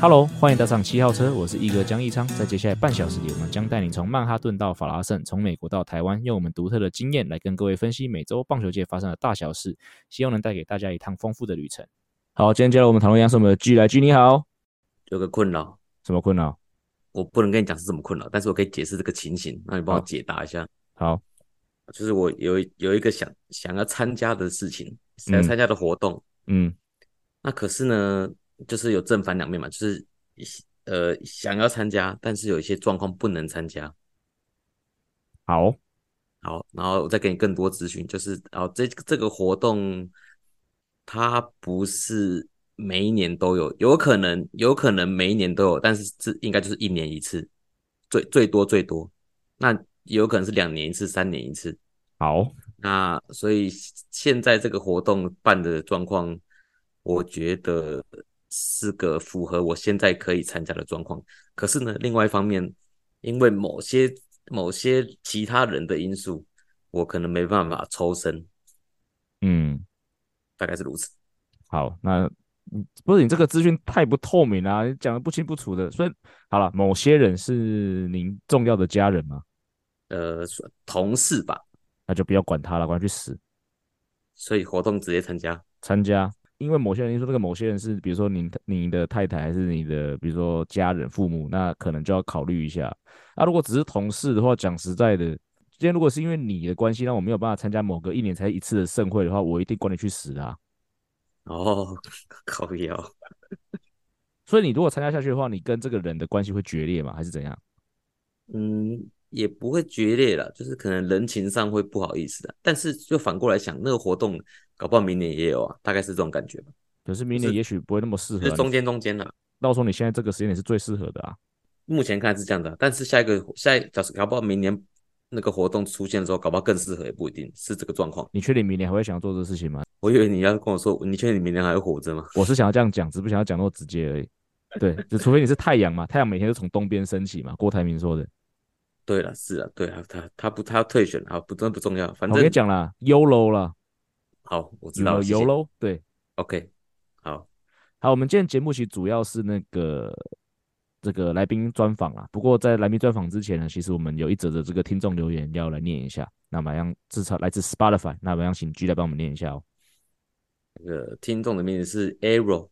Hello，欢迎搭上七号车，我是一哥江一昌。在接下来半小时里，我们将带你从曼哈顿到法拉盛，从美国到台湾，用我们独特的经验来跟各位分析美洲棒球界发生的大小事，希望能带给大家一趟丰富的旅程。好，今天接入我们讨论一样是我们的 G 来 G，你好。有个困扰，什么困扰？我不能跟你讲是什么困扰，但是我可以解释这个情形，那你帮我解答一下。好，就是我有有一个想想要参加的事情，想要参加的活动，嗯，嗯，那可是呢，就是有正反两面嘛，就是呃想要参加，但是有一些状况不能参加。好，好，然后我再给你更多资讯，就是哦这这个活动它不是每一年都有，有可能有可能每一年都有，但是这应该就是一年一次，最最多最多，那有可能是两年一次，三年一次。好，那所以现在这个活动办的状况，我觉得是个符合我现在可以参加的状况。可是呢，另外一方面，因为某些某些其他人的因素，我可能没办法抽身。嗯。大概是如此。好，那不是你这个资讯太不透明啊，你讲的不清不楚的。所以好了，某些人是您重要的家人吗？呃，同事吧。那就不要管他了，管他去死。所以活动直接参加，参加。因为某些人说这个某些人是，比如说您您的太太还是你的，比如说家人父母，那可能就要考虑一下。那如果只是同事的话，讲实在的。今天如果是因为你的关系让我没有办法参加某个一年才一次的盛会的话，我一定管你去死啊！哦，靠腰。所以你如果参加下去的话，你跟这个人的关系会决裂吗？还是怎样？嗯，也不会决裂了，就是可能人情上会不好意思的。但是就反过来想，那个活动搞不好明年也有啊，大概是这种感觉吧。可是明年也许不会那么适合，啊，就是中间中间的。到时候你现在这个时间点是最适合的啊。目前看是这样的，但是下一个下一假设搞不好明年。那个活动出现的时候，搞不好更适合，也不一定是这个状况。你确定明年还会想要做这个事情吗？我以为你要跟我说，你确定你明年还会活着吗？我是想要这样讲，只不想要讲那么直接而已。对，就除非你是太阳嘛，太阳每天都从东边升起嘛。郭台铭说的。对了，是啊，对啊，他他不他要退选好，不真的不重要，反正我跟你讲了，YOLO 了。好，我知道了。YOLO，对，OK，好，好，我们今天节目其实主要是那个。这个来宾专访啊，不过在来宾专访之前呢，其实我们有一则的这个听众留言要来念一下。那么让至少来自 Spotify，那么让请 G 来帮我们念一下哦。这个听众的名字是 Arrow，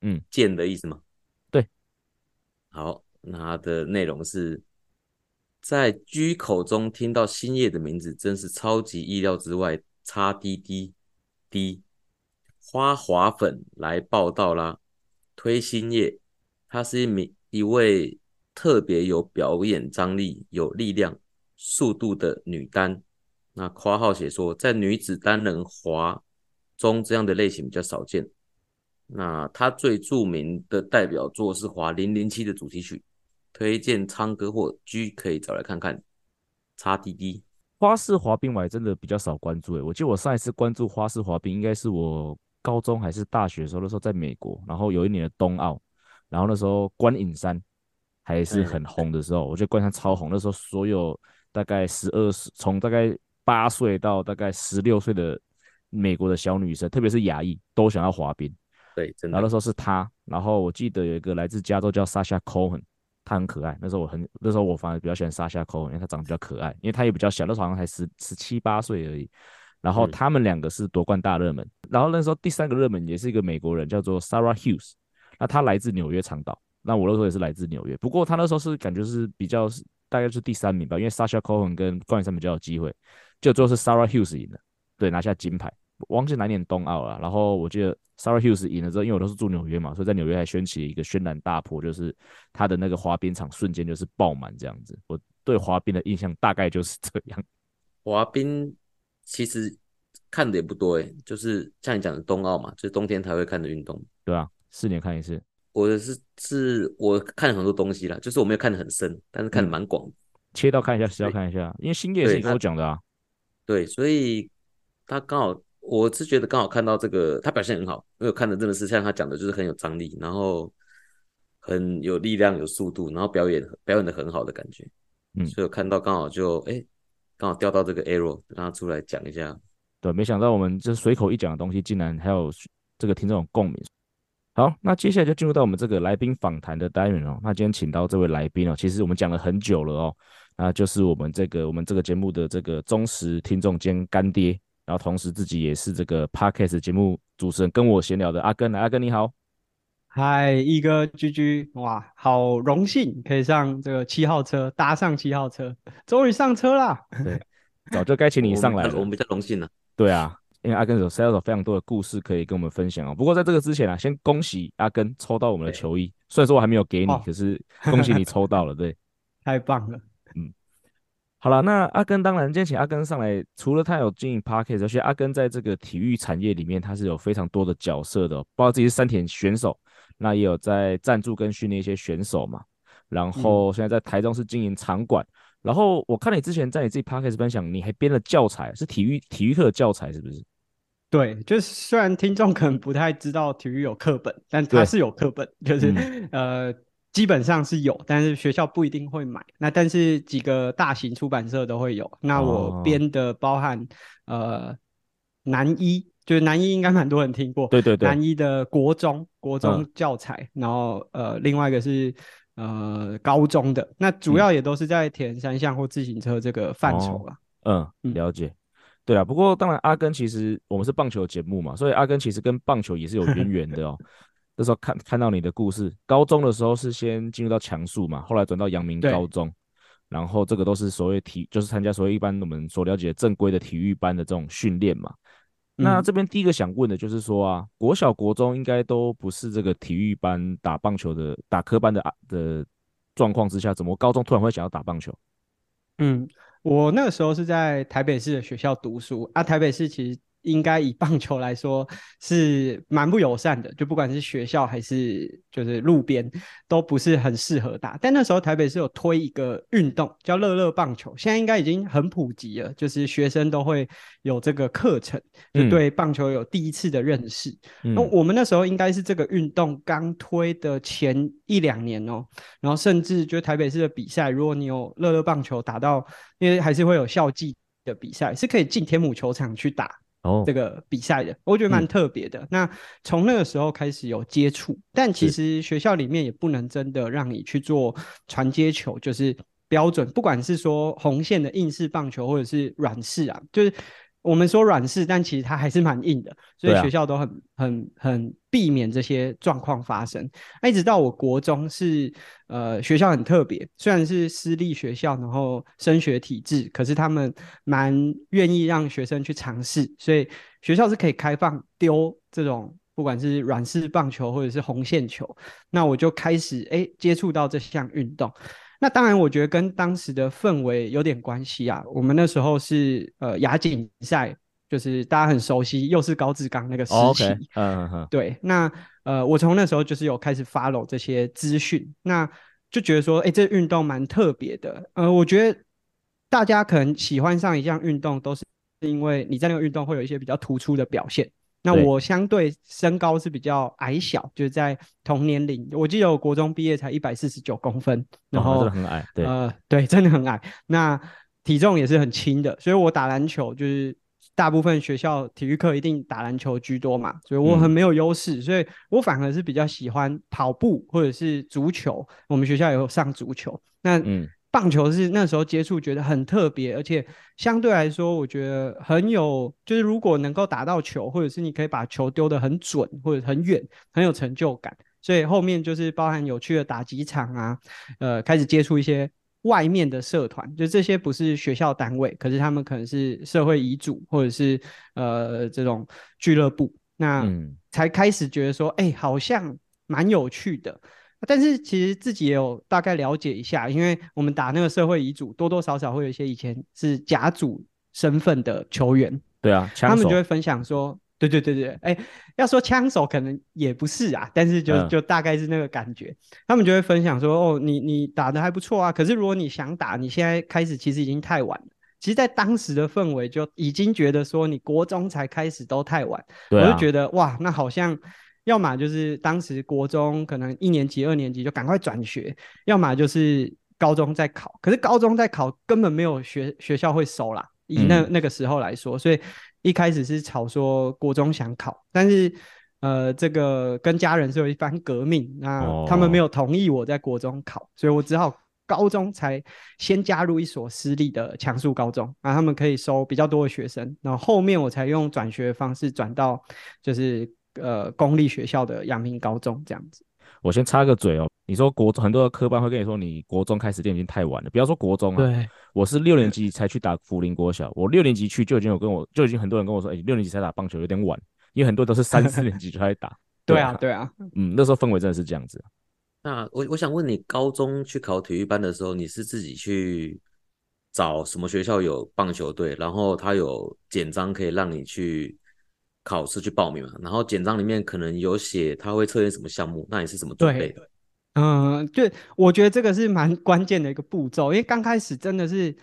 嗯，剑的意思吗？对。好，那它的内容是在居口中听到星夜的名字，真是超级意料之外。叉滴滴滴花滑粉来报道啦，推星夜，他是一名。一位特别有表演张力、有力量、速度的女单。那括号写说，在女子单人滑中，这样的类型比较少见。那她最著名的代表作是滑零零七的主题曲，推荐昌哥或 G 可以找来看看。叉滴滴花式滑冰我还真的比较少关注诶，我记得我上一次关注花式滑冰应该是我高中还是大学的时候，那时候在美国，然后有一年的冬奥。然后那时候观影山还是很红的时候，我觉得观影山超红。那时候所有大概十二岁，从大概八岁到大概十六岁的美国的小女生，特别是亚裔，都想要滑冰。对，真的。然后那时候是她，然后我记得有一个来自加州叫 Sasha Cohen，她很可爱。那时候我很，那时候我反而比较喜欢 Sasha Cohen，因为他长得比较可爱，因为他也比较小，那时候好像才十十七八岁而已。然后他们两个是夺冠大热门。嗯。然后那时候第三个热门也是一个美国人，叫做 Sarah Hughes。那他来自纽约长岛，那我那时候也是来自纽约，不过他那时候是感觉是比较是大概是第三名吧，因为 Sasha Cohen 跟冠军上面比较有机会，就最后是 Sarah Hughes 赢了，对，拿下金牌，忘记哪年冬奥了。然后我记得 Sarah Hughes 赢了之后，因为我都是住纽约嘛，所以在纽约还掀起了一个轩然大波，就是他的那个滑冰场瞬间就是爆满这样子。我对滑冰的印象大概就是这样。滑冰其实看的也不多诶，就是像你讲的冬奥嘛，就是冬天才会看的运动，对啊？四年看一次，我的是是我看了很多东西啦，就是我没有看的很深，但是看的蛮广，切到看一下，是要看一下，因为星夜是你跟我讲的啊，对，所以他刚好我是觉得刚好看到这个他表现很好，因为我看的真的是像他讲的，就是很有张力，然后很有力量、有速度，然后表演表演的很好的感觉。嗯，所以我看到刚好就哎，刚好调到这个 arrow，让他出来讲一下。对，没想到我们这随口一讲的东西，竟然还有这个听众有共鸣。好，那接下来就进入到我们这个来宾访谈的单元哦。那今天请到这位来宾哦，其实我们讲了很久了哦，那就是我们这个我们这个节目的这个忠实听众兼干爹，然后同时自己也是这个 Podcast 节目主持人，跟我闲聊的阿根，来，阿根你好。嗨，一哥居居，哇，好荣幸可以上这个七号车，搭上七号车，终于上车啦。对，早就该请你上来了，我们比较荣幸了。对啊，因为阿根有 sales 非常多的故事可以跟我们分享哦。不过在这个之前啊，先恭喜阿根抽到我们的球衣，虽然说我还没有给你，哦、可是恭喜你抽到了，对，太棒了。嗯，好了，那阿根当然今天请阿根上来，除了他有经营 Podcast，而且阿根在这个体育产业里面他是有非常多的角色的，包括自己是三田选手。那也有在赞助跟训练一些选手嘛，然后现在在台中是经营场馆，嗯、然后我看你之前在你自己 Parkes 分享，你还编了教材，是体育体育课的教材是不是？对，就是虽然听众可能不太知道体育有课本，但它是有课本，就是、嗯、呃基本上是有，但是学校不一定会买。那但是几个大型出版社都会有。那我编的包含、哦、呃南一。就是南一应该蛮多人听过，对对对，南一的国中国中教材，嗯、然后呃另外一个是呃高中的，那主要也都是在铁人三项或自行车这个范畴啦。嗯，了解。对啊，不过当然阿根其实我们是棒球节目嘛，所以阿根其实跟棒球也是有渊源的哦。那时候看看到你的故事，高中的时候是先进入到强速嘛，后来转到阳明高中，然后这个都是所谓体就是参加所谓一般我们所了解的正规的体育班的这种训练嘛。那这边第一个想问的就是说啊，国小、国中应该都不是这个体育班打棒球的、打科班的啊的状况之下，怎么高中突然会想要打棒球？嗯，我那个时候是在台北市的学校读书啊，台北市其实。应该以棒球来说是蛮不友善的，就不管是学校还是就是路边，都不是很适合打。但那时候台北是有推一个运动叫乐乐棒球，现在应该已经很普及了，就是学生都会有这个课程，就对棒球有第一次的认识。那、嗯、我们那时候应该是这个运动刚推的前一两年哦，然后甚至就台北市的比赛，如果你有乐乐棒球打到，因为还是会有校际的比赛，是可以进天母球场去打。哦，这个比赛的，我觉得蛮特别的。嗯、那从那个时候开始有接触，但其实学校里面也不能真的让你去做传接球，就是标准，不管是说红线的硬式棒球或者是软式啊，就是。我们说软式，但其实它还是蛮硬的，所以学校都很、啊、很很避免这些状况发生。一直到我国中是呃学校很特别，虽然是私立学校，然后升学体制，可是他们蛮愿意让学生去尝试，所以学校是可以开放丢这种不管是软式棒球或者是红线球，那我就开始哎接触到这项运动。那当然，我觉得跟当时的氛围有点关系啊。我们那时候是呃亚锦赛，就是大家很熟悉，又是高志刚那个时期。嗯嗯。对，那呃，我从那时候就是有开始 follow 这些资讯，那就觉得说，哎、欸，这运动蛮特别的。呃，我觉得大家可能喜欢上一项运动，都是因为你在那个运动会有一些比较突出的表现。那我相对身高是比较矮小，就是在同年龄，我记得我国中毕业才一百四十九公分，然后、哦、很矮，对，呃，对，真的很矮。那体重也是很轻的，所以我打篮球就是大部分学校体育课一定打篮球居多嘛，所以我很没有优势，嗯、所以我反而是比较喜欢跑步或者是足球。我们学校也有上足球，那嗯。棒球是那时候接触，觉得很特别，而且相对来说，我觉得很有，就是如果能够打到球，或者是你可以把球丢得很准或者很远，很有成就感。所以后面就是包含有趣的打几场啊，呃，开始接触一些外面的社团，就这些不是学校单位，可是他们可能是社会遗嘱或者是呃这种俱乐部，那才开始觉得说，哎、欸，好像蛮有趣的。但是其实自己也有大概了解一下，因为我们打那个社会乙组，多多少少会有一些以前是甲组身份的球员。对啊，他们就会分享说，对对对对，哎、欸，要说枪手可能也不是啊，但是就、嗯、就大概是那个感觉。他们就会分享说，哦，你你打的还不错啊，可是如果你想打，你现在开始其实已经太晚了，其实，在当时的氛围就已经觉得说，你国中才开始都太晚。啊、我就觉得哇，那好像要么就是当时国中可能一年级、二年级就赶快转学，要么就是高中再考。可是高中再考根本没有学学校会收啦，以那、嗯、那个时候来说，所以一开始是吵说国中想考，但是呃，这个跟家人是有一番革命，那他们没有同意我在国中考，哦、所以我只好。高中才先加入一所私立的强速高中，然后他们可以收比较多的学生，然后后面我才用转学方式转到就是呃公立学校的阳明高中这样子。我先插个嘴哦，你说国中很多的科班会跟你说你国中开始练已经太晚了，不要说国中啊，对，我是六年级才去打福林国小，我六年级去就已经有跟我就已经很多人跟我说，哎，六年级才打棒球有点晚，因为很多都是三四年级就开始打。对啊，对啊，嗯，那时候氛围真的是这样子。那我我想问你，高中去考体育班的时候，你是自己去找什么学校有棒球队，然后他有简章可以让你去考试去报名嘛？然后简章里面可能有写他会测验什么项目，那你是怎么准备的？嗯，就我觉得这个是蛮关键的一个步骤，因为刚开始真的是。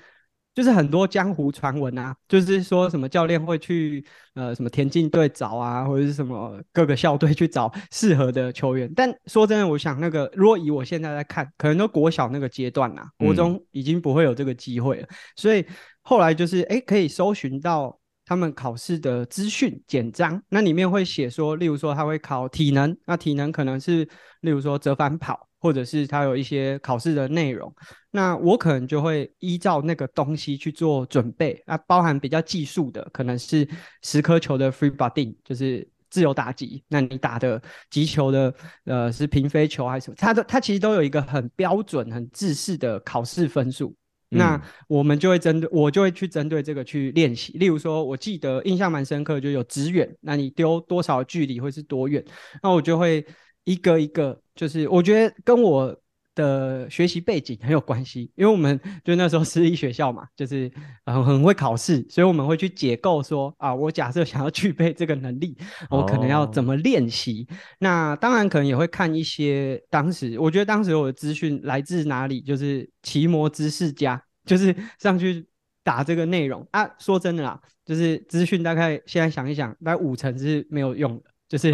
就是很多江湖传闻啊，就是说什么教练会去呃什么田径队找啊，或者是什么各个校队去找适合的球员。但说真的，我想那个如果以我现在来看，可能都国小那个阶段呐、啊，国中已经不会有这个机会了。嗯、所以后来就是哎，可以搜寻到他们考试的资讯简章，那里面会写说，例如说他会考体能，那体能可能是例如说折返跑。或者是他有一些考试的内容，那我可能就会依照那个东西去做准备。那包含比较技术的，可能是十颗球的 free batting，就是自由打击。那你打的击球的，呃，是平飞球还是什么？它的它其实都有一个很标准、很制式的考试分数。那我们就会针对，我就会去针对这个去练习。例如说，我记得印象蛮深刻，就有直远，那你丢多少距离会是多远？那我就会。一个一个，就是我觉得跟我的学习背景很有关系，因为我们就那时候私立学校嘛，就是很很会考试，所以我们会去解构说啊，我假设想要具备这个能力，我可能要怎么练习。Oh. 那当然可能也会看一些当时，我觉得当时我的资讯来自哪里，就是奇摩知识家，就是上去打这个内容啊。说真的啦，就是资讯大概现在想一想，大概五成是没有用的。就是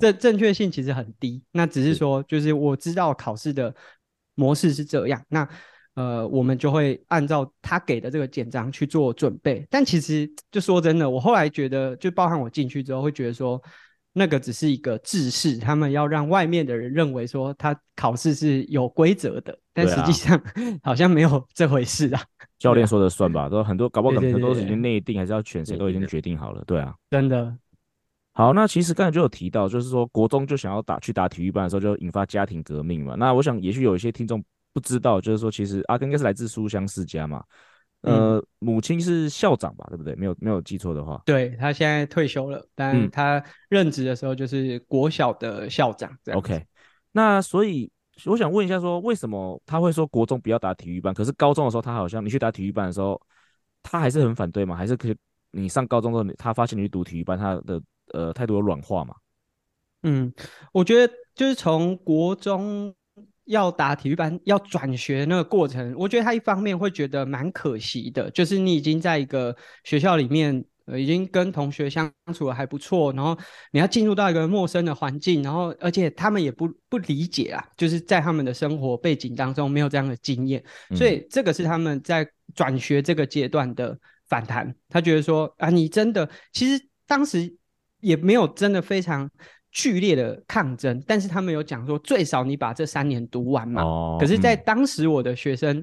这正确性其实很低，oh. 那只是说，就是我知道考试的模式是这样，那呃，我们就会按照他给的这个简章去做准备。但其实就说真的，我后来觉得，就包含我进去之后，会觉得说，那个只是一个制式，他们要让外面的人认为说他考试是有规则的，但实际上、啊、好像没有这回事啊。教练说的算吧，都很多搞不好很多都是已经内定，还是要选谁都已经决定好了，对啊，真的。好，那其实刚才就有提到，就是说国中就想要打去打体育班的时候，就引发家庭革命嘛。那我想，也许有一些听众不知道，就是说，其实阿根应该是来自书香世家嘛。呃，嗯、母亲是校长吧，对不对？没有没有记错的话。对，他现在退休了，但他任职的时候就是国小的校长。嗯、OK，那所以我想问一下，说为什么他会说国中不要打体育班，可是高中的时候他好像你去打体育班的时候，他还是很反对吗？还是可以你上高中之后，他发现你去读体育班，他的。呃，态度有软化嘛？嗯，我觉得就是从国中要打体育班要转学那个过程，我觉得他一方面会觉得蛮可惜的，就是你已经在一个学校里面，呃，已经跟同学相处的还不错，然后你要进入到一个陌生的环境，然后而且他们也不不理解啊，就是在他们的生活背景当中没有这样的经验，所以这个是他们在转学这个阶段的反弹。他觉得说啊，你真的其实当时。也没有真的非常剧烈的抗争，但是他们有讲说，最少你把这三年读完嘛。哦。可是，在当时我的学生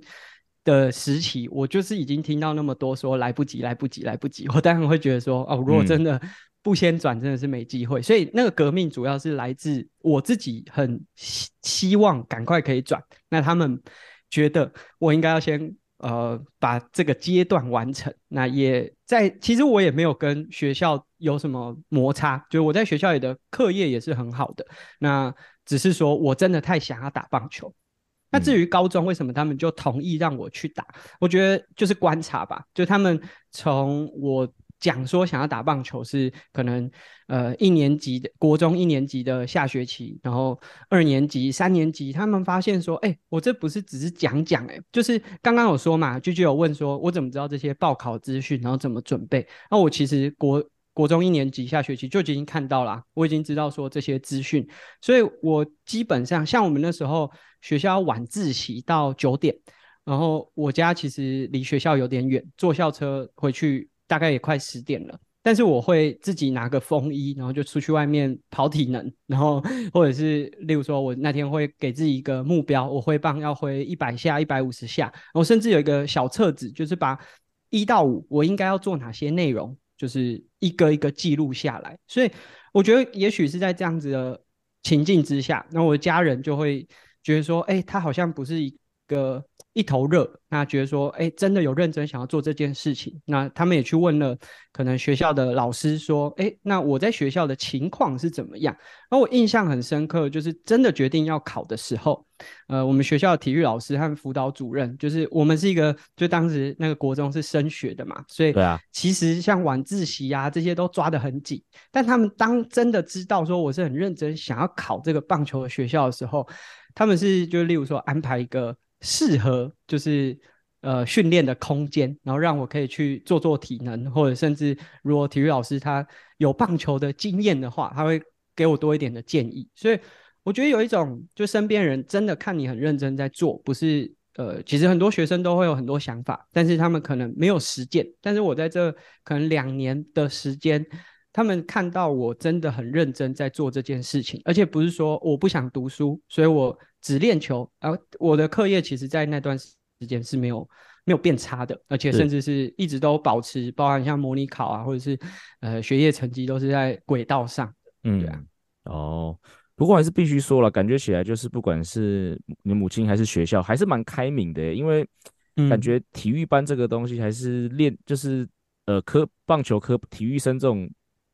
的时期，嗯、我就是已经听到那么多说来不及，来不及，来不及。我当然会觉得说，哦，如果真的不先转，真的是没机会。嗯、所以那个革命主要是来自我自己，很希希望赶快可以转。那他们觉得我应该要先。呃，把这个阶段完成，那也在。其实我也没有跟学校有什么摩擦，就我在学校里的课业也是很好的。那只是说我真的太想要打棒球。那至于高中为什么他们就同意让我去打，我觉得就是观察吧。就他们从我讲说想要打棒球是可能呃一年级的国中一年级的下学期，然后二年级、三年级，他们发现说，哎、我这不是只是讲讲，哎，就是刚刚有说嘛，就就有问说，我怎么知道这些报考资讯，然后怎么准备？那我其实国国中一年级下学期就已经看到了，我已经知道说这些资讯，所以我基本上像我们那时候学校晚自习到九点。然后我家其实离学校有点远，坐校车回去大概也快十点了。但是我会自己拿个风衣，然后就出去外面跑体能，然后或者是例如说我那天会给自己一个目标，我挥棒要挥一百下、一百五十下，我甚至有一个小册子，就是把一到五我应该要做哪些内容，就是一个一个记录下来。所以我觉得也许是在这样子的情境之下，那我的家人就会觉得说，哎，他好像不是个。一头热，那觉得说，哎，真的有认真想要做这件事情。那他们也去问了，可能学校的老师说，哎，那我在学校的情况是怎么样？然后我印象很深刻，就是真的决定要考的时候，呃，我们学校的体育老师和辅导主任，就是我们是一个，就当时那个国中是升学的嘛，所以对啊，其实像晚自习啊这些都抓得很紧。但他们当真的知道说我是很认真想要考这个棒球的学校的时候，他们是就例如说安排一个。适合就是呃训练的空间，然后让我可以去做做体能，或者甚至如果体育老师他有棒球的经验的话，他会给我多一点的建议。所以我觉得有一种，就身边人真的看你很认真在做，不是呃，其实很多学生都会有很多想法，但是他们可能没有实践。但是我在这可能两年的时间，他们看到我真的很认真在做这件事情，而且不是说我不想读书，所以我。只练球，而、啊、我的课业其实，在那段时间是没有没有变差的，而且甚至是一直都保持，包含像模拟考啊，或者是呃学业成绩都是在轨道上。嗯，对啊。哦，不过还是必须说了，感觉起来就是不管是你母亲还是学校，还是蛮开明的，因为感觉体育班这个东西还是练，就是呃科棒球科体育生这种，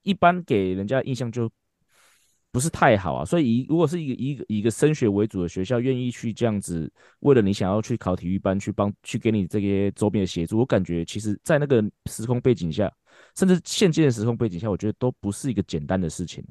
一般给人家的印象就。不是太好啊，所以以如果是一个一个以一个升学为主的学校，愿意去这样子，为了你想要去考体育班，去帮去给你这些周边的协助，我感觉其实，在那个时空背景下，甚至现今的时空背景下，我觉得都不是一个简单的事情。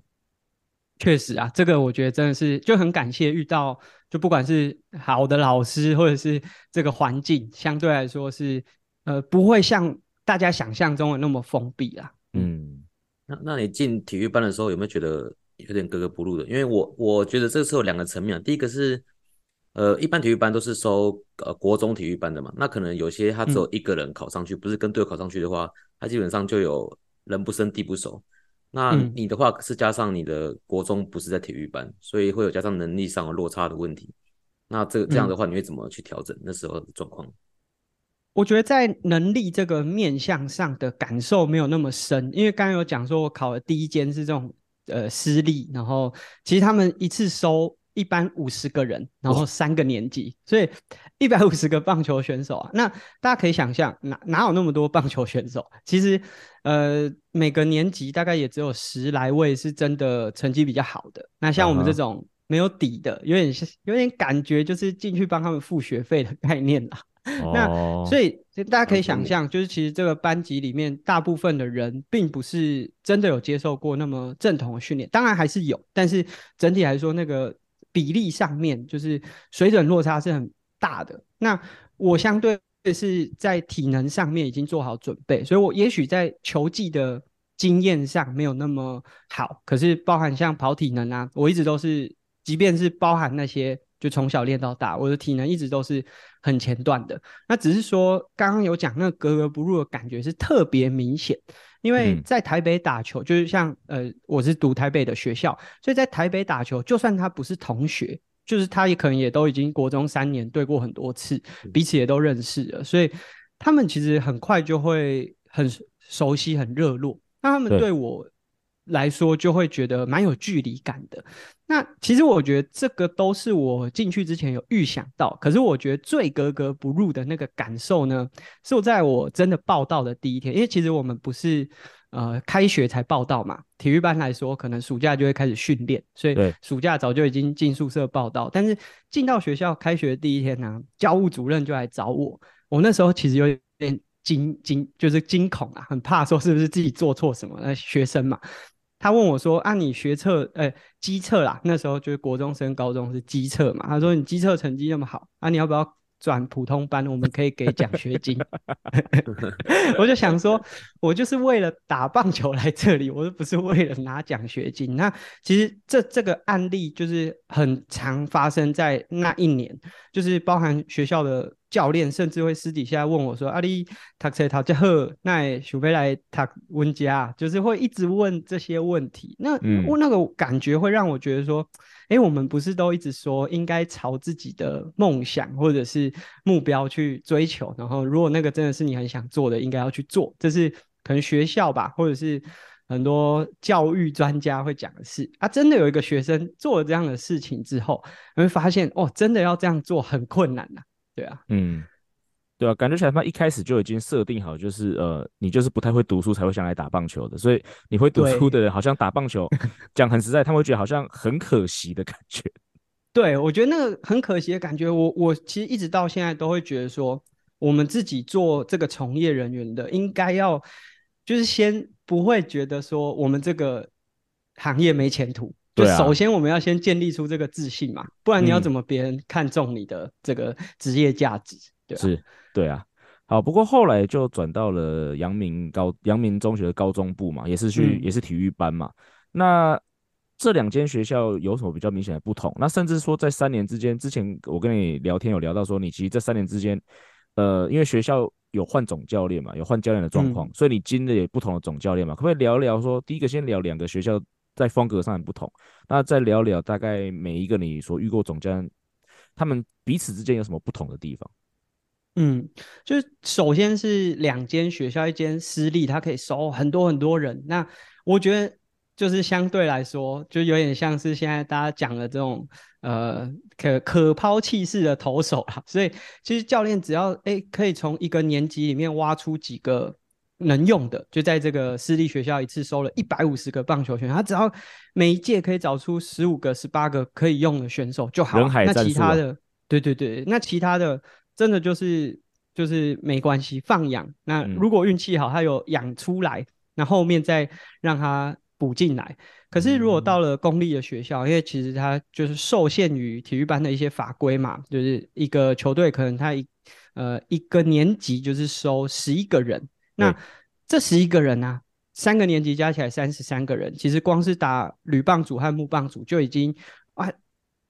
确实啊，这个我觉得真的是就很感谢遇到，就不管是好的老师，或者是这个环境，相对来说是呃不会像大家想象中的那么封闭啊。嗯，那那你进体育班的时候，有没有觉得？有点格格不入的，因为我我觉得这个是有两个层面。第一个是，呃，一般体育班都是收呃国中体育班的嘛，那可能有些他只有一个人考上去，嗯、不是跟队友考上去的话，他基本上就有人不生地不熟。那你的话是加上你的国中不是在体育班，所以会有加上能力上的落差的问题。那这这样的话，你会怎么去调整那时候的状况？我觉得在能力这个面向上的感受没有那么深，因为刚刚有讲说我考的第一间是这种。呃，私立，然后其实他们一次收一般五十个人，然后三个年级，所以 一百五十个棒球选手啊。那大家可以想象，哪哪有那么多棒球选手？其实，呃，每个年级大概也只有十来位是真的成绩比较好的。那像我们这种没有底的，有点有点感觉，就是进去帮他们付学费的概念啦。那所以，大家可以想象，就是其实这个班级里面大部分的人，并不是真的有接受过那么正统的训练，当然还是有，但是整体来说，那个比例上面就是水准落差是很大的。那我相对是在体能上面已经做好准备，所以我也许在球技的经验上没有那么好，可是包含像跑体能啊，我一直都是，即便是包含那些。就从小练到大，我的体能一直都是很前段的。那只是说，刚刚有讲那个格格不入的感觉是特别明显，因为在台北打球，嗯、就是像呃，我是读台北的学校，所以在台北打球，就算他不是同学，就是他也可能也都已经国中三年对过很多次，彼此也都认识了，所以他们其实很快就会很熟悉、很热络。那他们对我来说，就会觉得蛮有距离感的。那其实我觉得这个都是我进去之前有预想到，可是我觉得最格格不入的那个感受呢，是我在我真的报到的第一天，因为其实我们不是呃开学才报到嘛，体育班来说可能暑假就会开始训练，所以暑假早就已经进宿舍报到，但是进到学校开学第一天呢，教务主任就来找我，我那时候其实有点惊惊，就是惊恐啊，很怕说是不是自己做错什么。那学生嘛，他问我说：“啊，你学测，呃，基测啦，那时候就是国中升高中是基测嘛。”他说：“你基测成绩那么好，啊，你要不要？”转普通班，我们可以给奖学金。我就想说，我就是为了打棒球来这里，我又不是为了拿奖学金。那其实这这个案例就是很常发生在那一年，就是包含学校的教练，甚至会私底下问我说：“阿里读册读这好，那想要来读温家？”就是会一直问这些问题。那我那个感觉会让我觉得说。哎，我们不是都一直说应该朝自己的梦想或者是目标去追求，然后如果那个真的是你很想做的，应该要去做，这是可能学校吧，或者是很多教育专家会讲的事啊。真的有一个学生做了这样的事情之后，你会发现哦，真的要这样做很困难呐，对啊，嗯。对啊，感觉起来他一开始就已经设定好，就是呃，你就是不太会读书才会想来打棒球的，所以你会读书的人好像打棒球，讲很实在，他们会觉得好像很可惜的感觉。对，我觉得那个很可惜的感觉，我我其实一直到现在都会觉得说，我们自己做这个从业人员的，应该要就是先不会觉得说我们这个行业没前途，就首先我们要先建立出这个自信嘛，不然你要怎么别人看中你的这个职业价值？对啊，是。对啊，好，不过后来就转到了阳明高阳明中学的高中部嘛，也是去、嗯、也是体育班嘛。那这两间学校有什么比较明显的不同？那甚至说在三年之间，之前我跟你聊天有聊到说，你其实这三年之间，呃，因为学校有换总教练嘛，有换教练的状况，嗯、所以你经历也不同的总教练嘛，可不可以聊聊说，第一个先聊两个学校在风格上的不同，那再聊聊大概每一个你所遇过总教练，他们彼此之间有什么不同的地方？嗯，就是首先是两间学校，一间私立，它可以收很多很多人。那我觉得就是相对来说，就有点像是现在大家讲的这种呃可可抛弃式的投手啦。所以其实教练只要哎可以从一个年级里面挖出几个能用的，就在这个私立学校一次收了一百五十个棒球选手，他只要每一届可以找出十五个、十八个可以用的选手就好。那其他的，对对对，那其他的。真的就是就是没关系，放养。那如果运气好，他有养出来，嗯、那后面再让他补进来。可是如果到了公立的学校，嗯、因为其实它就是受限于体育班的一些法规嘛，就是一个球队可能他一呃一个年级就是收十一个人，那这十一个人呢、啊，三个年级加起来三十三个人，其实光是打铝棒组和木棒组就已经啊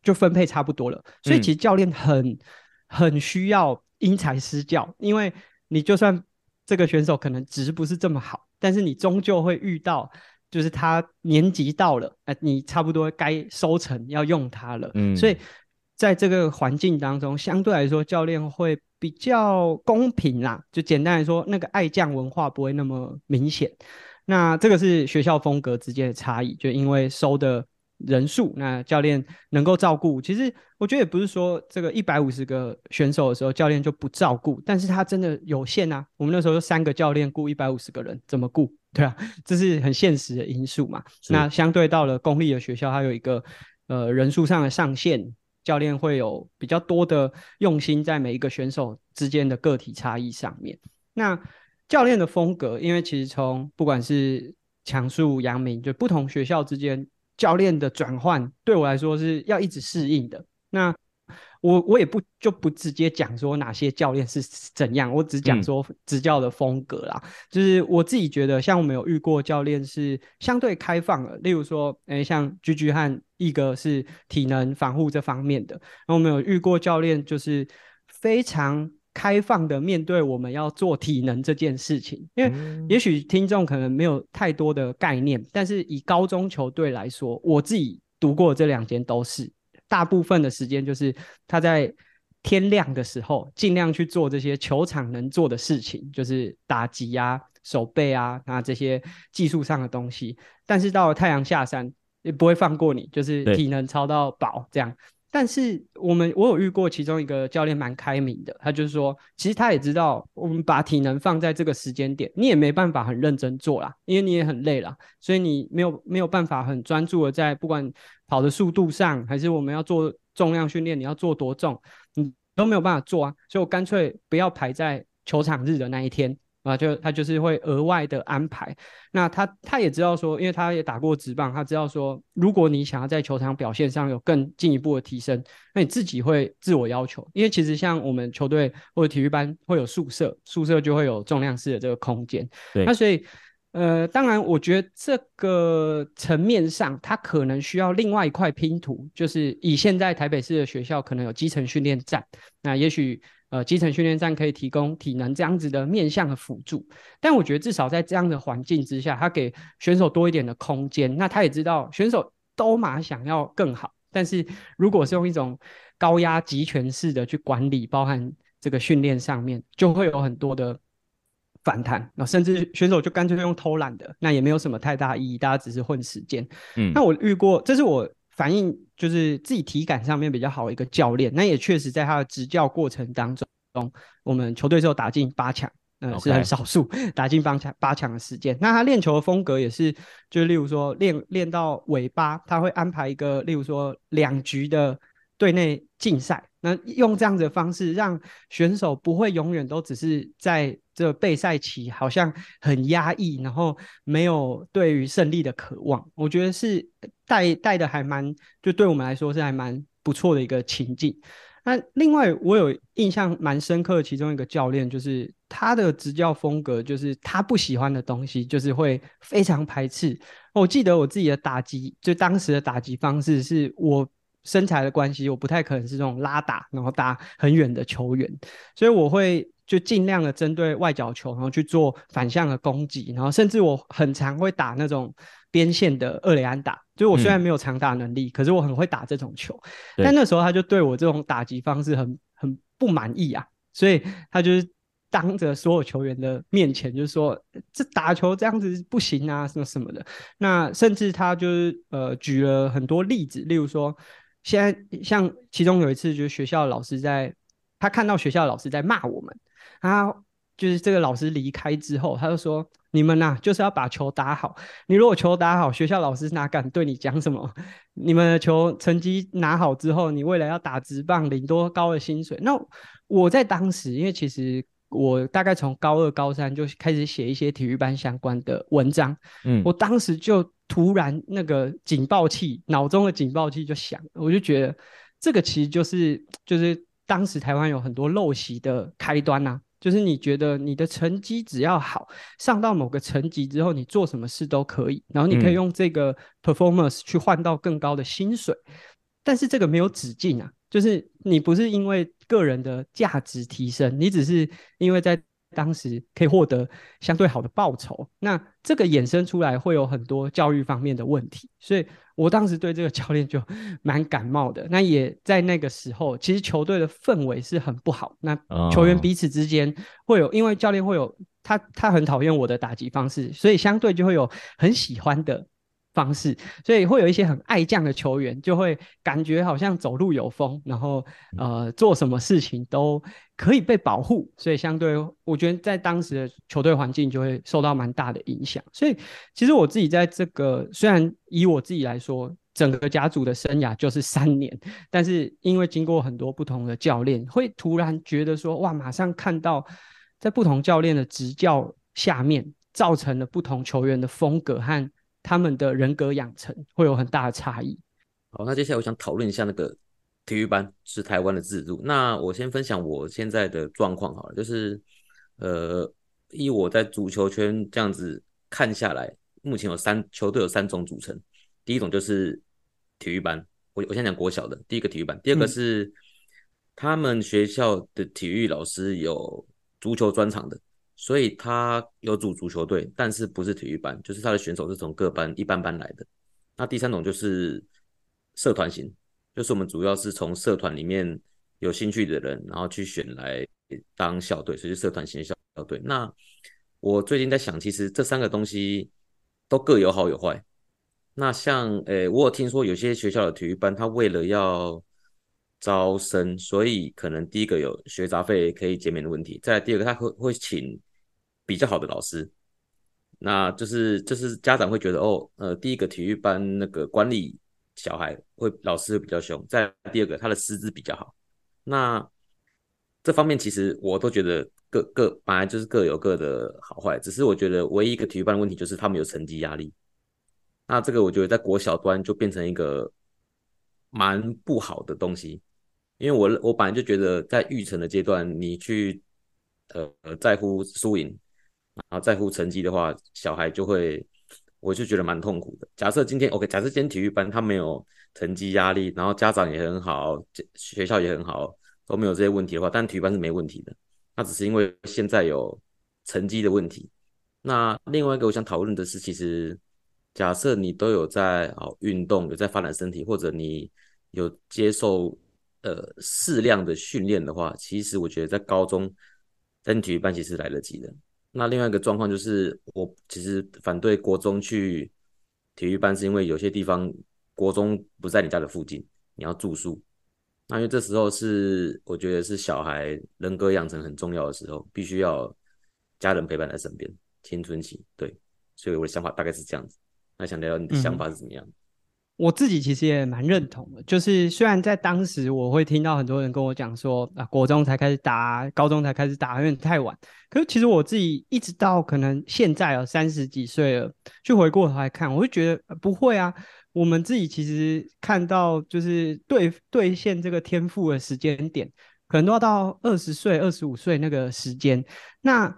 就分配差不多了。所以其实教练很。嗯很需要因材施教，因为你就算这个选手可能值不是这么好，但是你终究会遇到，就是他年纪到了，哎，你差不多该收成要用它了。嗯，所以在这个环境当中，相对来说教练会比较公平啦。就简单来说，那个爱将文化不会那么明显。那这个是学校风格之间的差异，就因为收的。人数，那教练能够照顾，其实我觉得也不是说这个一百五十个选手的时候，教练就不照顾，但是他真的有限啊。我们那时候三个教练雇一百五十个人，怎么顾？对啊，这是很现实的因素嘛。那相对到了公立的学校，它有一个呃人数上的上限，教练会有比较多的用心在每一个选手之间的个体差异上面。那教练的风格，因为其实从不管是强恕、阳明，就不同学校之间。教练的转换对我来说是要一直适应的。那我我也不就不直接讲说哪些教练是怎样，我只讲说执教的风格啦。嗯、就是我自己觉得，像我们有遇过教练是相对开放的，例如说，诶，像居居和一哥是体能防护这方面的。然后我们有遇过教练就是非常。开放的面对我们要做体能这件事情，因为也许听众可能没有太多的概念，但是以高中球队来说，我自己读过这两间都是，大部分的时间就是他在天亮的时候尽量去做这些球场能做的事情，就是打击啊、手背啊，那这些技术上的东西。但是到了太阳下山，也不会放过你，就是体能超到饱这样。但是我们我有遇过其中一个教练蛮开明的，他就是说，其实他也知道我们把体能放在这个时间点，你也没办法很认真做啦，因为你也很累啦，所以你没有没有办法很专注的在不管跑的速度上，还是我们要做重量训练，你要做多重，你都没有办法做啊，所以我干脆不要排在球场日的那一天，啊，就他就是会额外的安排。那他他也知道说，因为他也打过职棒，他知道说，如果你想要在球场表现上有更进一步的提升，那你自己会自我要求。因为其实像我们球队或者体育班会有宿舍，宿舍就会有重量式的这个空间。对，那所以。呃，当然，我觉得这个层面上，它可能需要另外一块拼图，就是以现在台北市的学校可能有基层训练站，那也许呃基层训练站可以提供体能这样子的面向和辅助。但我觉得至少在这样的环境之下，他给选手多一点的空间，那他也知道选手都嘛想要更好，但是如果是用一种高压集权式的去管理，包含这个训练上面，就会有很多的。反弹，那甚至选手就干脆用偷懒的，那也没有什么太大意义，大家只是混时间。嗯，那我遇过，这是我反应就是自己体感上面比较好的一个教练，那也确实在他的执教过程当中，我们球队是有打进八强，嗯.是很少数打进八强八强的时间。那他练球的风格也是，就是例如说练练到尾巴，他会安排一个，例如说两局的队内竞赛。那用这样子的方式，让选手不会永远都只是在这备赛期，好像很压抑，然后没有对于胜利的渴望。我觉得是带带的还蛮，就对我们来说是还蛮不错的一个情境。那另外我有印象蛮深刻其中一个教练，就是他的执教风格，就是他不喜欢的东西，就是会非常排斥。我记得我自己的打击，就当时的打击方式是我。身材的关系，我不太可能是这种拉打，然后打很远的球员，所以我会就尽量的针对外角球，然后去做反向的攻击，然后甚至我很常会打那种边线的二雷安打，就是我虽然没有长打能力，嗯、可是我很会打这种球。但那时候他就对我这种打击方式很很不满意啊，所以他就是当着所有球员的面前就说，这打球这样子不行啊，什么什么的。那甚至他就是呃举了很多例子，例如说。现在像其中有一次，就是学校老师在，他看到学校老师在骂我们，他就是这个老师离开之后，他就说：“你们呐、就是要把球打好。你如果球打好，学校老师哪敢对你讲什么？你们的球成绩拿好之后，你未来要打直棒，领多高的薪水？”那我在当时，因为其实我大概从高二、高三就开始写一些体育班相关的文章，嗯，我当时就。突然，那个警报器，脑中的警报器就响，我就觉得这个其实就是就是当时台湾有很多陋习的开端呐、啊，就是你觉得你的成绩只要好，上到某个层级之后，你做什么事都可以，然后你可以用这个 performance 去换到更高的薪水，嗯、但是这个没有止境啊，就是你不是因为个人的价值提升，你只是因为在。当时可以获得相对好的报酬，那这个衍生出来会有很多教育方面的问题，所以我当时对这个教练就 蛮感冒的。那也在那个时候，其实球队的氛围是很不好，那球员彼此之间会有，因为教练会有他，他很讨厌我的打击方式，所以相对就会有很喜欢的。方式，所以会有一些很爱将的球员，就会感觉好像走路有风，然后呃做什么事情都可以被保护，所以相对我觉得在当时的球队环境就会受到蛮大的影响。所以其实我自己在这个虽然以我自己来说，整个家族的生涯就是三年，但是因为经过很多不同的教练，会突然觉得说哇，马上看到在不同教练的执教下面，造成了不同球员的风格和。他们的人格养成会有很大的差异。好，那接下来我想讨论一下那个体育班是台湾的制度。那我先分享我现在的状况好了，就是呃，以我在足球圈这样子看下来，目前有三球队有三种组成。第一种就是体育班，我我先讲国小的，第一个体育班，第二个是他们学校的体育老师有足球专场的。所以他有组足球队，但是不是体育班，就是他的选手是从各班一般班来的。那第三种就是社团型，就是我们主要是从社团里面有兴趣的人，然后去选来当校队，所以是社团型的校队。那我最近在想，其实这三个东西都各有好有坏。那像诶，我有听说有些学校的体育班，他为了要招生，所以可能第一个有学杂费可以减免的问题。再第二个，他会会请比较好的老师，那就是就是家长会觉得哦，呃，第一个体育班那个管理小孩会老师会比较凶。再第二个，他的师资比较好。那这方面其实我都觉得各各本来就是各有各的好坏，只是我觉得唯一一个体育班的问题就是他们有成绩压力。那这个我觉得在国小端就变成一个蛮不好的东西，因为我我本来就觉得在育成的阶段，你去呃呃在乎输赢，然后在乎成绩的话，小孩就会我就觉得蛮痛苦的。假设今天 OK，假设今天体育班他没有成绩压力，然后家长也很好，学校也很好，都没有这些问题的话，但体育班是没问题的。那只是因为现在有成绩的问题。那另外一个我想讨论的是，其实。假设你都有在哦运动，有在发展身体，或者你有接受呃适量的训练的话，其实我觉得在高中在体育班其实来得及的。那另外一个状况就是，我其实反对国中去体育班，是因为有些地方国中不在你家的附近，你要住宿。那因为这时候是我觉得是小孩人格养成很重要的时候，必须要家人陪伴在身边，青春期对，所以我的想法大概是这样子。那想聊聊你的想法是怎么样？嗯，我自己其实也蛮认同的，就是虽然在当时我会听到很多人跟我讲说啊，国中才开始打，高中才开始打，有点太晚。可是其实我自己一直到可能现在啊三十几岁了，去回过头来看，我会觉得不会啊。我们自己其实看到就是兑兑现这个天赋的时间点，可能都要到二十岁、二十五岁那个时间。那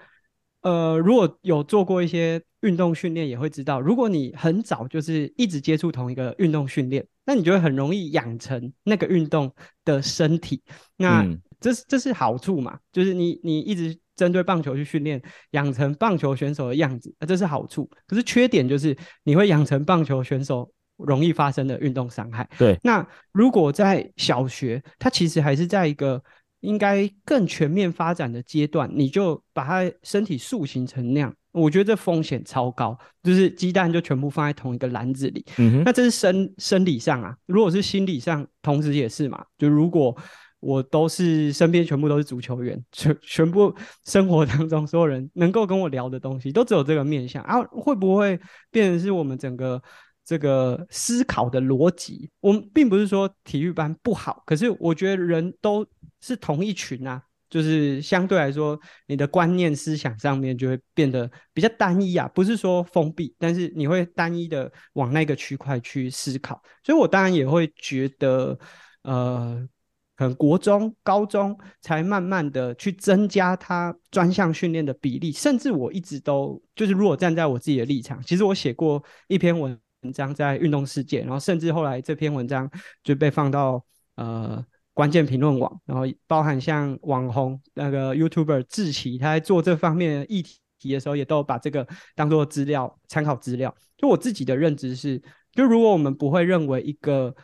呃，如果有做过一些运动训练，也会知道，如果你很早就是一直接触同一个运动训练，那你就会很容易养成那个运动的身体。那这是这是好处嘛？就是你你一直针对棒球去训练，养成棒球选手的样子，那这是好处。可是缺点就是你会养成棒球选手容易发生的运动伤害。对。那如果在小学，它其实还是在一个。应该更全面发展的阶段，你就把他身体塑形成那样，我觉得这风险超高，就是鸡蛋就全部放在同一个篮子里。嗯哼，那这是生生理上啊，如果是心理上，同时也是嘛。就如果我都是身边全部都是足球员，全全部生活当中所有人能够跟我聊的东西，都只有这个面向啊，会不会变成是我们整个？这个思考的逻辑，我们并不是说体育班不好，可是我觉得人都是同一群啊，就是相对来说，你的观念思想上面就会变得比较单一啊，不是说封闭，但是你会单一的往那个区块去思考，所以我当然也会觉得，呃，可能国中、高中才慢慢的去增加他专项训练的比例，甚至我一直都就是如果站在我自己的立场，其实我写过一篇文。文章在运动世界，然后甚至后来这篇文章就被放到呃关键评论网，然后包含像网红那个 YouTuber 志奇，他在做这方面的议题的时候，也都把这个当做资料参考资料。就我自己的认知是，就如果我们不会认为一个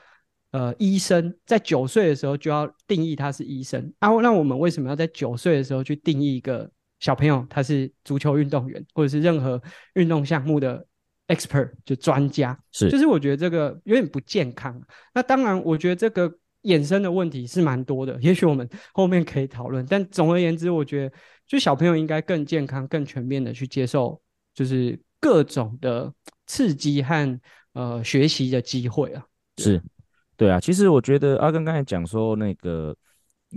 呃医生在九岁的时候就要定义他是医生，啊，那我们为什么要在九岁的时候去定义一个小朋友他是足球运动员，或者是任何运动项目的？expert 就专家是，就是我觉得这个有点不健康。那当然，我觉得这个衍生的问题是蛮多的，也许我们后面可以讨论。但总而言之，我觉得就小朋友应该更健康、更全面的去接受，就是各种的刺激和呃学习的机会啊。是，对啊。其实我觉得阿根刚才讲说那个，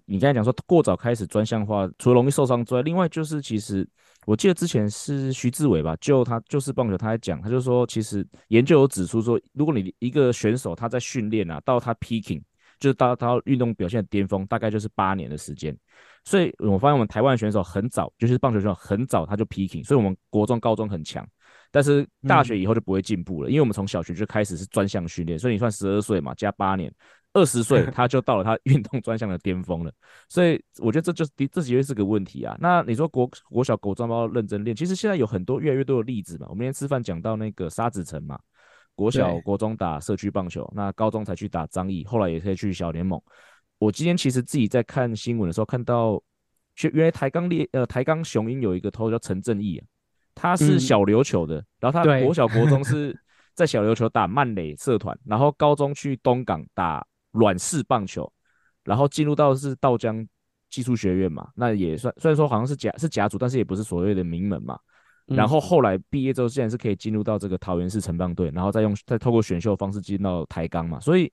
你刚才讲说过早开始专项化，除了容易受伤之外，另外就是其实。我记得之前是徐志伟吧，就他就是棒球，他在讲，他就说，其实研究有指出说，如果你一个选手他在训练啊，到他 peaking，就是到他运动表现的巅峰，大概就是八年的时间。所以我发现我们台湾选手很早，就是棒球选手很早他就 peaking，所以我们国中、高中很强，但是大学以后就不会进步了，嗯，因为我们从小学就开始是专项训练，所以你算十二岁嘛，加八年。二十岁 他就到了他运动专项的巅峰了，所以我觉得这就是这绝对是个问题啊。那你说国国小国中要认真练，其实现在有很多越来越多的例子嘛。我们今天吃饭讲到那个沙子城嘛，国小国中打社区棒球，那高中才去打张毅，后来也可以去小联盟。我今天其实自己在看新闻的时候看到，原来台钢猎呃台钢雄鹰有一个投手叫陈正义啊，他是小琉球的，嗯、然后他国小国中 是在小琉球打曼垒社团，然后高中去东港打。软式棒球，然后进入到是道江技术学院嘛，那也算虽然说好像是甲是甲组，但是也不是所谓的名门嘛。然后后来毕业之后，现在是可以进入到这个桃园市城棒队，然后再用再透过选秀的方式进到台钢嘛。所以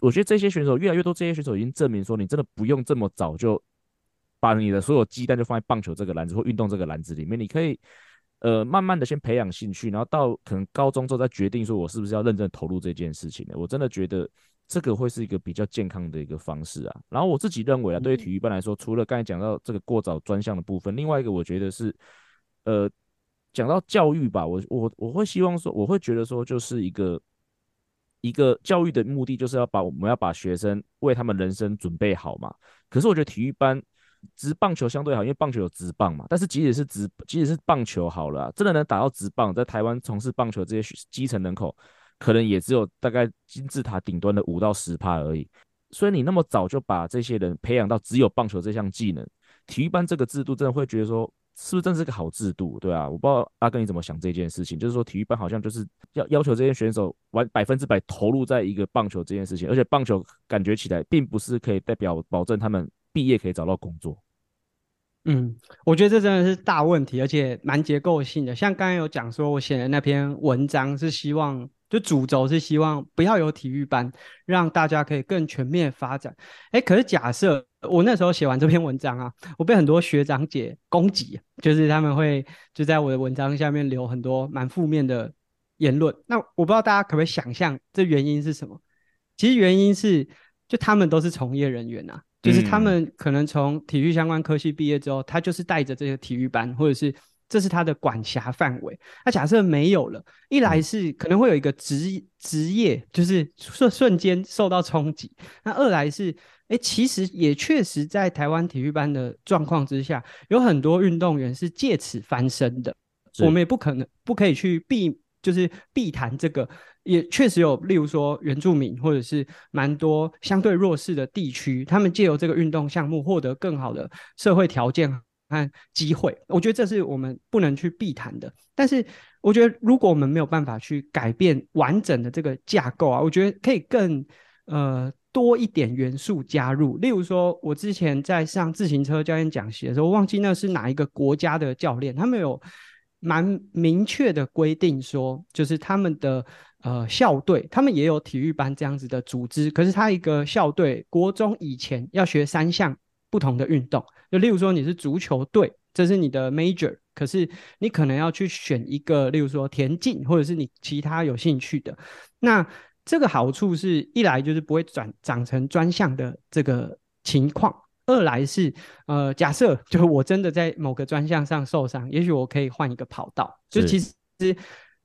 我觉得这些选手越来越多，这些选手已经证明说，你真的不用这么早就把你的所有鸡蛋就放在棒球这个篮子或运动这个篮子里面，你可以呃慢慢的先培养兴趣，然后到可能高中之后再决定说我是不是要认真投入这件事情的。我真的觉得这个会是一个比较健康的一个方式啊。然后我自己认为啊，对于体育班来说，除了刚才讲到这个过早专项的部分，另外一个我觉得是呃讲到教育吧，我我我会希望说，我会觉得说就是一个。一个教育的目的就是要把我们要把学生为他们人生准备好嘛。可是我觉得体育班职棒球相对好，因为棒球有职棒嘛。但是即使是职，即使是棒球好了，真的能打到职棒，在台湾从事棒球这些基层人口，可能也只有大概金字塔顶端的五到十趴而已。所以你那么早就把这些人培养到只有棒球这项技能，体育班这个制度真的会觉得说。是不是真是个好制度？对啊，我不知道阿根你怎么想这件事情。就是说，体育班好像就是要要求这些选手完百分之百投入在一个棒球这件事情，而且棒球感觉起来并不是可以代表保证他们毕业可以找到工作。嗯，我觉得这真的是大问题，而且蛮结构性的。像刚才有讲说，我写的那篇文章是希望。就主轴是希望不要有体育班，让大家可以更全面发展。哎，可是假设我那时候写完这篇文章啊，我被很多学长姐攻击，就是他们会就在我的文章下面留很多蛮负面的言论。那我不知道大家可不可以想象这原因是什么？其实原因是，就他们都是从业人员啊，就是他们可能从体育相关科系毕业之后，他就是带着这些体育班，或者是。这是他的管辖范围。那假设没有了，一来是可能会有一个职职业，就是瞬瞬间受到冲击；那二来是，哎，其实也确实在台湾体育班的状况之下，有很多运动员是借此翻身的。我们也不可能不可以去避，就是避谈这个。也确实有，例如说原住民或者是蛮多相对弱势的地区，他们借由这个运动项目获得更好的社会条件。看机会，我觉得这是我们不能去避谈的。但是，我觉得如果我们没有办法去改变完整的这个架构啊，我觉得可以更呃多一点元素加入。例如说，我之前在上自行车教练讲习的时候，我忘记那是哪一个国家的教练，他们有蛮明确的规定说，就是他们的呃校队，他们也有体育班这样子的组织，可是他一个校队国中以前要学三项不同的运动。就例如说你是足球队，这是你的 major，可是你可能要去选一个，例如说田径，或者是你其他有兴趣的。那这个好处是一来就是不会转长成专项的这个情况，二来是呃假设就我真的在某个专项上受伤，也许我可以换一个跑道。就其实。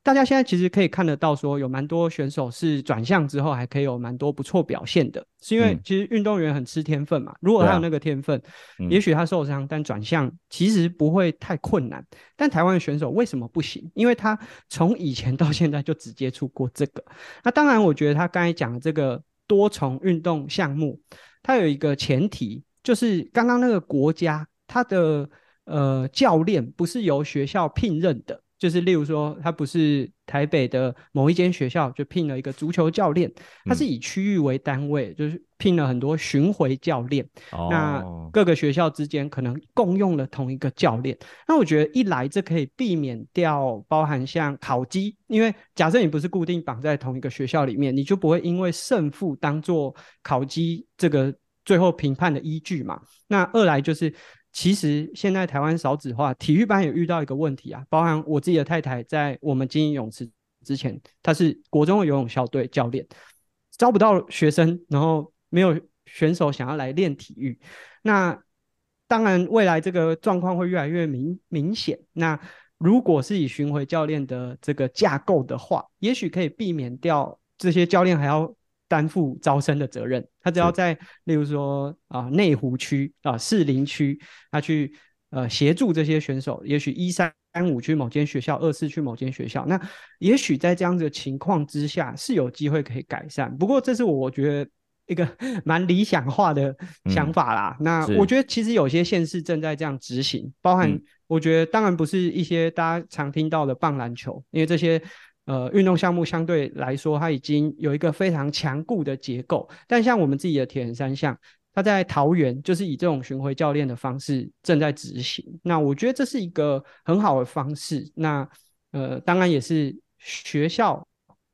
大家现在其实可以看得到，说有蛮多选手是转向之后还可以有蛮多不错表现的，是因为其实运动员很吃天分嘛。如果他有那个天分，也许他受伤，但转向其实不会太困难。但台湾的选手为什么不行？因为他从以前到现在就只接触过这个。那当然，我觉得他刚才讲的这个多重运动项目，它有一个前提，就是刚刚那个国家他的呃教练不是由学校聘任的。就是例如说，他不是台北的某一间学校就聘了一个足球教练，他是以区域为单位，就是聘了很多巡回教练。哦。那各个学校之间可能共用了同一个教练。那我觉得一来这可以避免掉包含像考绩，因为假设你不是固定绑在同一个学校里面，你就不会因为胜负当做考绩这个最后评判的依据嘛。那二来就是。其实现在台湾少子化，体育班也遇到一个问题啊，包含我自己的太太在我们经营泳池之前，她是国中的游泳校队教练，招不到学生，然后没有选手想要来练体育。那当然未来这个状况会越来越明明显。那如果是以巡回教练的这个架构的话，也许可以避免掉这些教练还要。担负招生的责任，他只要在，例如说啊内湖区啊士林区，他去呃协助这些选手，也许一三五去某间学校，二四去某间学校，那也许在这样子的情况之下是有机会可以改善。不过这是我觉得一个 蛮理想化的想法啦。嗯、那我觉得其实有些县市正在这样执行，包含我觉得当然不是一些大家常听到的棒篮球，因为这些。呃，运动项目相对来说，它已经有一个非常强固的结构。但像我们自己的铁人三项，它在桃园就是以这种巡回教练的方式正在执行。那我觉得这是一个很好的方式。那呃，当然也是学校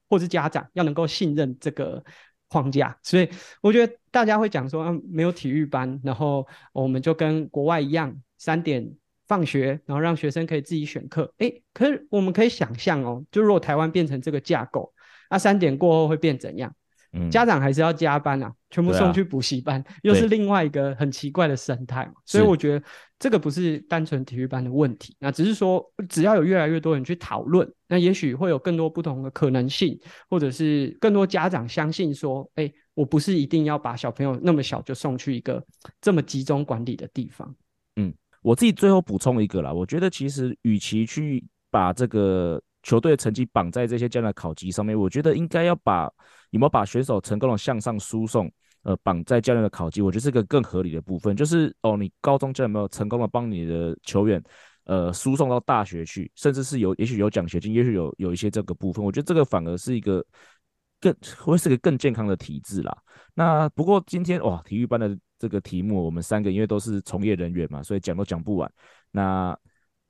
或是家长要能够信任这个框架，所以我觉得大家会讲说，嗯，没有体育班，然后我们就跟国外一样，三点放学，然后让学生可以自己选课。诶，可是我们可以想象哦，就如果台湾变成这个架构，那三点过后会变怎样？嗯，家长还是要加班啊，全部送去补习班，啊，又是另外一个很奇怪的生态嘛。所以我觉得这个不是单纯体育班的问题，那只是说只要有越来越多人去讨论，那也许会有更多不同的可能性，或者是更多家长相信说，哎，我不是一定要把小朋友那么小就送去一个这么集中管理的地方。嗯，我自己最后补充一个啦，我觉得其实与其去把这个。球队的成绩绑在这些教练的考绩上面，我觉得应该要把有没有把选手成功的向上输送，呃，绑在教练的考绩，我觉得是个更合理的部分。就是哦，你高中教练没有成功的帮你的球员，呃，输送到大学去，甚至是有也许有奖学金，也许有有一些这个部分，我觉得这个反而是一个更会是个更健康的体制啦。那不过今天哇，体育班的这个题目，我们三个因为都是从业人员嘛，所以讲都讲不完。那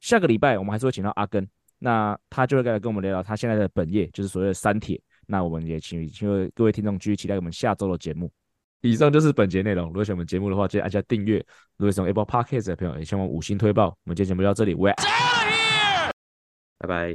下个礼拜我们还是会请到阿根。那他就会来跟我们聊聊他现在的本业，就是所谓的三铁。那我们也请请各位听众继续期待我们下周的节目。以上就是本节内容。如果喜欢我们节目的话，记得按下订阅。如果喜欢 Apple Podcast 的朋友，也希望五星推爆。我们今天节目就到这里，拜拜。